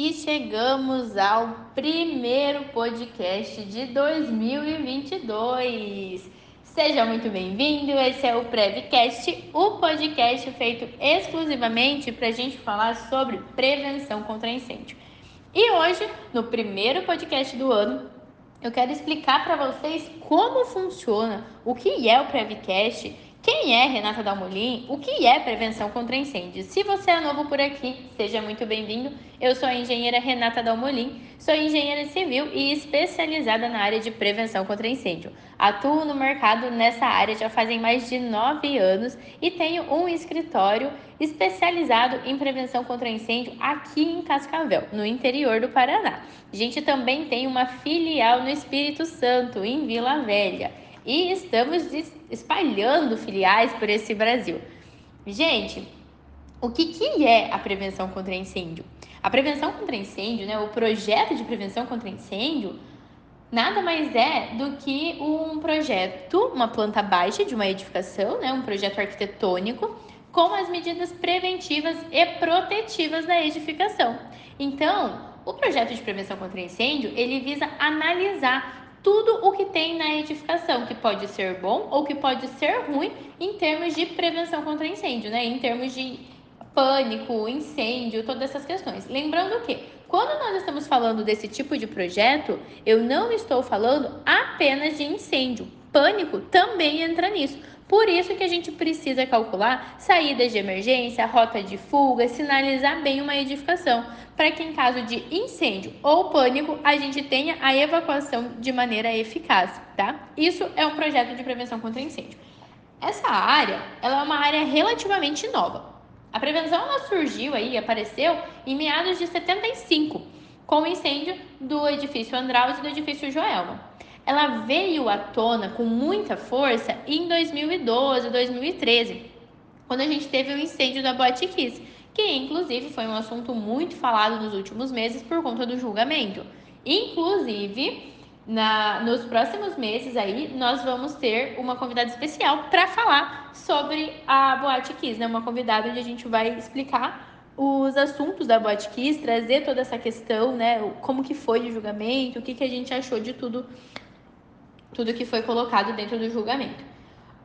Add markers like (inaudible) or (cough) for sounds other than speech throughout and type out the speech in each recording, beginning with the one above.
E chegamos ao primeiro podcast de 2022. Seja muito bem-vindo. Esse é o Prevcast, o podcast feito exclusivamente para a gente falar sobre prevenção contra incêndio. E hoje, no primeiro podcast do ano, eu quero explicar para vocês como funciona, o que é o Prevcast quem é Renata Dalmolin? O que é prevenção contra incêndios? Se você é novo por aqui, seja muito bem-vindo. Eu sou a engenheira Renata Dalmolin, sou engenheira civil e especializada na área de prevenção contra incêndio. Atuo no mercado nessa área já fazem mais de nove anos e tenho um escritório especializado em prevenção contra incêndio aqui em Cascavel, no interior do Paraná. A gente também tem uma filial no Espírito Santo, em Vila Velha e estamos espalhando filiais por esse Brasil. Gente, o que, que é a prevenção contra incêndio? A prevenção contra incêndio, né, o projeto de prevenção contra incêndio, nada mais é do que um projeto, uma planta baixa de uma edificação, né, um projeto arquitetônico com as medidas preventivas e protetivas da edificação. Então, o projeto de prevenção contra incêndio, ele visa analisar tudo o que tem na edificação, que pode ser bom ou que pode ser ruim em termos de prevenção contra incêndio, né? Em termos de pânico, incêndio, todas essas questões. Lembrando que quando nós estamos falando desse tipo de projeto, eu não estou falando apenas de incêndio. Pânico também entra nisso. Por isso que a gente precisa calcular saídas de emergência, rota de fuga, sinalizar bem uma edificação, para que em caso de incêndio ou pânico, a gente tenha a evacuação de maneira eficaz, tá? Isso é um projeto de prevenção contra incêndio. Essa área, ela é uma área relativamente nova. A prevenção ela surgiu aí, apareceu em meados de 75, com o incêndio do edifício Andraus e do edifício Joelma ela veio à tona com muita força em 2012, 2013, quando a gente teve o incêndio da Boate Kiss, que inclusive foi um assunto muito falado nos últimos meses por conta do julgamento. Inclusive, na, nos próximos meses aí, nós vamos ter uma convidada especial para falar sobre a Boate Kiss, né? Uma convidada onde a gente vai explicar os assuntos da Boate Kiss, trazer toda essa questão, né? Como que foi o julgamento, o que, que a gente achou de tudo tudo que foi colocado dentro do julgamento.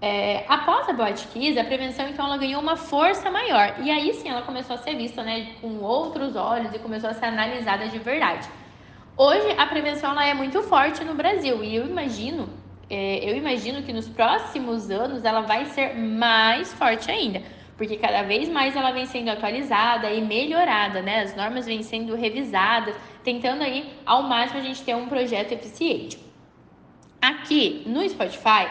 É, após a Boate Kiss, a prevenção então ela ganhou uma força maior e aí sim ela começou a ser vista né, com outros olhos e começou a ser analisada de verdade. Hoje a prevenção ela é muito forte no Brasil e eu imagino, é, eu imagino que nos próximos anos ela vai ser mais forte ainda, porque cada vez mais ela vem sendo atualizada e melhorada, né? As normas vêm sendo revisadas, tentando aí ao máximo a gente ter um projeto eficiente. Aqui no Spotify,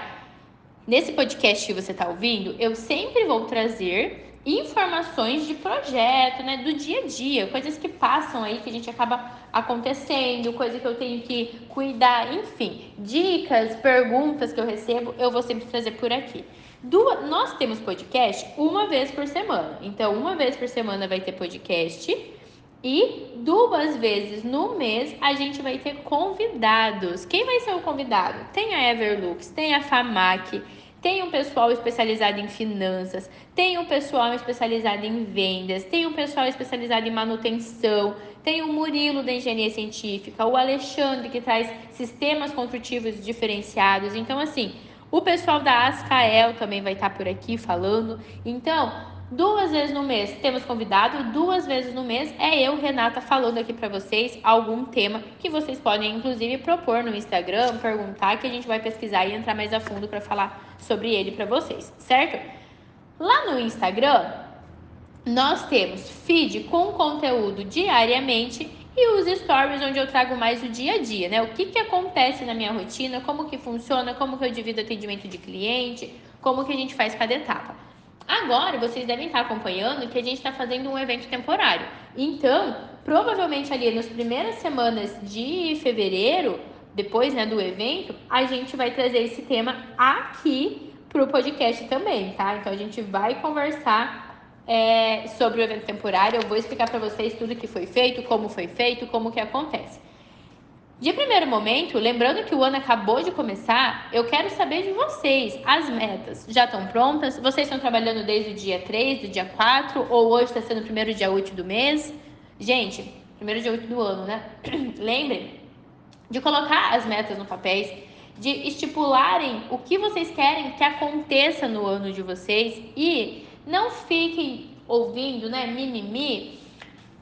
nesse podcast que você está ouvindo, eu sempre vou trazer informações de projeto, né, do dia a dia, coisas que passam aí que a gente acaba acontecendo, coisa que eu tenho que cuidar, enfim, dicas, perguntas que eu recebo, eu vou sempre trazer por aqui. Duas, nós temos podcast uma vez por semana, então uma vez por semana vai ter podcast e duas vezes no mês a gente vai ter convidados. Quem vai ser o convidado? Tem a Everlux, tem a FAMAC, tem um pessoal especializado em finanças, tem um pessoal especializado em vendas, tem um pessoal especializado em manutenção, tem o Murilo da engenharia científica, o Alexandre que traz sistemas construtivos diferenciados. Então, assim, o pessoal da Ascael também vai estar por aqui falando. Então, Duas vezes no mês temos convidado, duas vezes no mês é eu, Renata, falando aqui para vocês algum tema que vocês podem inclusive propor no Instagram, perguntar que a gente vai pesquisar e entrar mais a fundo para falar sobre ele para vocês, certo? Lá no Instagram, nós temos feed com conteúdo diariamente e os stories onde eu trago mais o dia a dia, né? O que, que acontece na minha rotina, como que funciona, como que eu divido atendimento de cliente, como que a gente faz cada etapa. Agora vocês devem estar acompanhando que a gente está fazendo um evento temporário. Então, provavelmente ali nas primeiras semanas de fevereiro, depois né, do evento, a gente vai trazer esse tema aqui para o podcast também, tá? Então a gente vai conversar é, sobre o evento temporário. Eu vou explicar para vocês tudo que foi feito, como foi feito, como que acontece. De primeiro momento, lembrando que o ano acabou de começar, eu quero saber de vocês. As metas já estão prontas? Vocês estão trabalhando desde o dia 3, do dia 4, ou hoje está sendo o primeiro dia útil do mês? Gente, primeiro dia 8 do ano, né? (clears throat) Lembrem de colocar as metas no papéis, de estipularem o que vocês querem que aconteça no ano de vocês e não fiquem ouvindo, né, mimimi,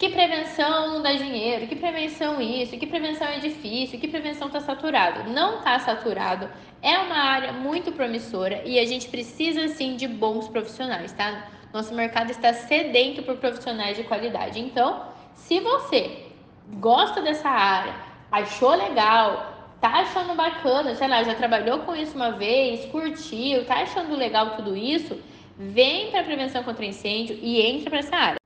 que prevenção não dá dinheiro, que prevenção isso, que prevenção é difícil, que prevenção está saturado. Não está saturado, é uma área muito promissora e a gente precisa sim de bons profissionais, tá? Nosso mercado está sedento por profissionais de qualidade. Então, se você gosta dessa área, achou legal, tá achando bacana, sei lá, já trabalhou com isso uma vez, curtiu, tá achando legal tudo isso, vem para prevenção contra incêndio e entra para essa área.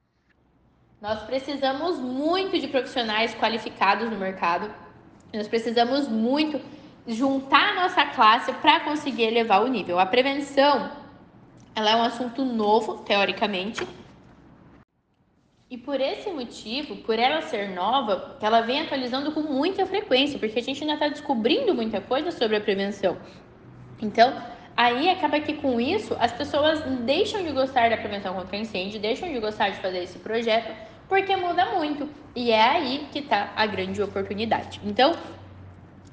Nós precisamos muito de profissionais qualificados no mercado. Nós precisamos muito juntar a nossa classe para conseguir elevar o nível. A prevenção, ela é um assunto novo, teoricamente, e por esse motivo, por ela ser nova, ela vem atualizando com muita frequência, porque a gente ainda está descobrindo muita coisa sobre a prevenção. Então, aí acaba que com isso as pessoas deixam de gostar da prevenção contra incêndio, deixam de gostar de fazer esse projeto, porque muda muito. E é aí que está a grande oportunidade. Então,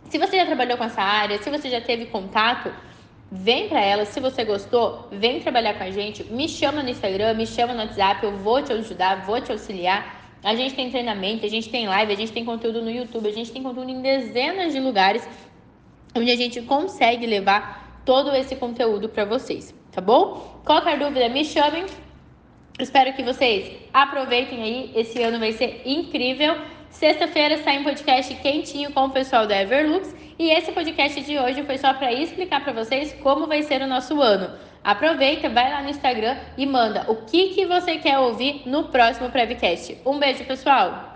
se você já trabalhou com essa área, se você já teve contato Vem para ela, se você gostou, vem trabalhar com a gente, me chama no Instagram, me chama no WhatsApp, eu vou te ajudar, vou te auxiliar. A gente tem treinamento, a gente tem live, a gente tem conteúdo no YouTube, a gente tem conteúdo em dezenas de lugares onde a gente consegue levar todo esse conteúdo para vocês, tá bom? Qualquer dúvida, me chamem. Espero que vocês aproveitem aí, esse ano vai ser incrível. Sexta-feira sai um podcast quentinho com o pessoal da Everlux. E esse podcast de hoje foi só para explicar para vocês como vai ser o nosso ano. Aproveita, vai lá no Instagram e manda o que, que você quer ouvir no próximo Prevcast. Um beijo, pessoal!